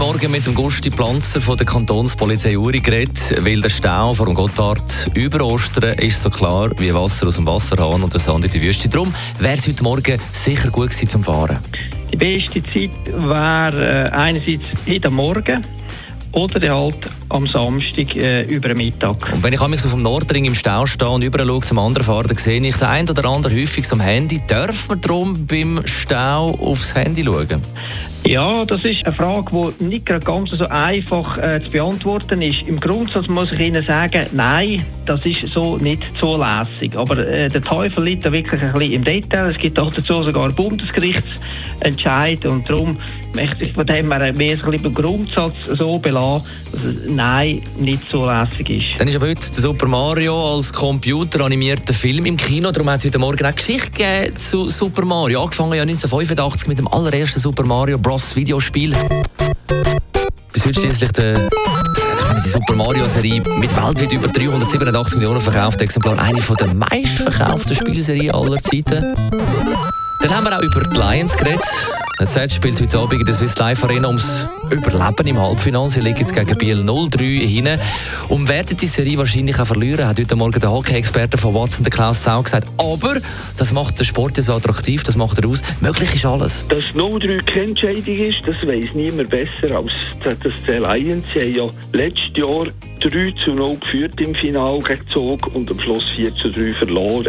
Morgen mit dem Gusti Planzer von der Kantonspolizei Uri geredet, weil der Stau vor dem Gotthard über Ostern ist so klar wie Wasser aus dem Wasserhahn und der Sand in die Wüste. Darum wäre es heute Morgen sicher gut gewesen zum Fahren. Die beste Zeit wäre äh, einerseits heute Morgen oder halt am Samstag äh, über Mittag. Und wenn ich auf dem Nordring im Stau stehe und überall schaue zum anderen fahren, dann sehe ich den einen oder anderen häufig am Handy. Darf man darum beim Stau aufs Handy schauen? Ja, das ist eine Frage, die nicht ganz so einfach äh, zu beantworten ist. Im Grundsatz muss ich Ihnen sagen, nein, das ist so nicht zulässig. Aber äh, der Teufel liegt da wirklich ein bisschen im Detail. Es gibt auch dazu sogar einen Bundesgerichtsentscheid und darum möchte ich von dem her mehr so ein Grundsatz so belassen, dass es nein nicht zulässig ist. Dann ist aber heute der Super Mario als computeranimierter Film im Kino. Darum hat es heute Morgen auch Geschichte gegeben zu Super Mario. Angefangen ja 1985 mit dem allerersten Super Mario Bros. Videospiel. Bis heute schließlich der die Super Mario Serie mit weltweit über 387 Millionen verkauften Exemplaren eine der meistverkauften Spielserien aller Zeiten. Dann haben wir auch über die Lions geredet. Der Z spielt heute Abend in der Swiss Life Arena ums Überleben im Halbfinale. Sie liegen jetzt gegen Biel 0-3 hinein und werden die Serie wahrscheinlich auch verlieren, hat heute Morgen der Hockey-Experte von Watson, der Klaus Sau, gesagt. Aber das macht den Sport ja so attraktiv, das macht er aus. Möglich ist alles. Dass 0-3 keine Entscheidung ist, das weiss niemand besser als das die Lions. Sie haben ja letztes Jahr 3 zu 0 geführt im Finale Zug und am Schluss 4 zu 3 verloren.